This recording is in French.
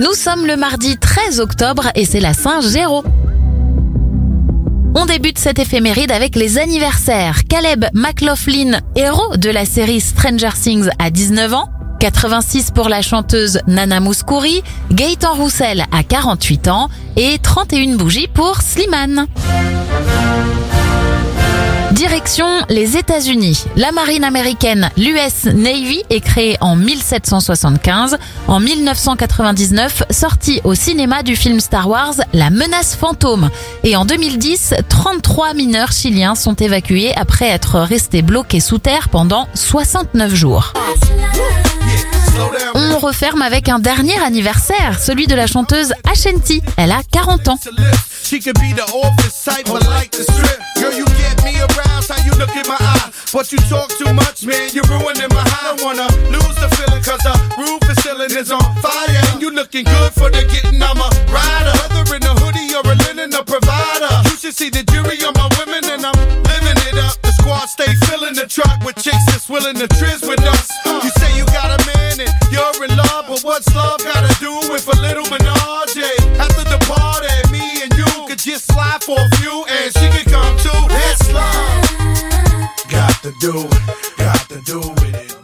Nous sommes le mardi 13 octobre et c'est la Saint-Géraud. On débute cette éphéméride avec les anniversaires. Caleb McLaughlin, héros de la série Stranger Things à 19 ans. 86 pour la chanteuse Nana Mouskouri, Gaëtan Roussel à 48 ans et 31 bougies pour Slimane. Direction les États-Unis. La marine américaine, l'US Navy, est créée en 1775. En 1999, sortie au cinéma du film Star Wars La menace fantôme. Et en 2010, 33 mineurs chiliens sont évacués après être restés bloqués sous terre pendant 69 jours. On referme avec un dernier anniversaire, celui de la chanteuse Ashanti. Elle a 40 ans. Look in my eye. But you talk too much, man, you're ruining my high. I wanna lose the feeling, cause the roof is ceiling is on fire. And you looking good for the getting, I'm a rider. Whether in a hoodie or a linen, a provider. You should see the jury on my women, and I'm living it up. The squad stay filling the truck with chicks that's willing to trizz with us. You say you got a man and you're in love, but what's love gotta do with a little menage? After the party, me and you could just slide for a few and do, got to do with it.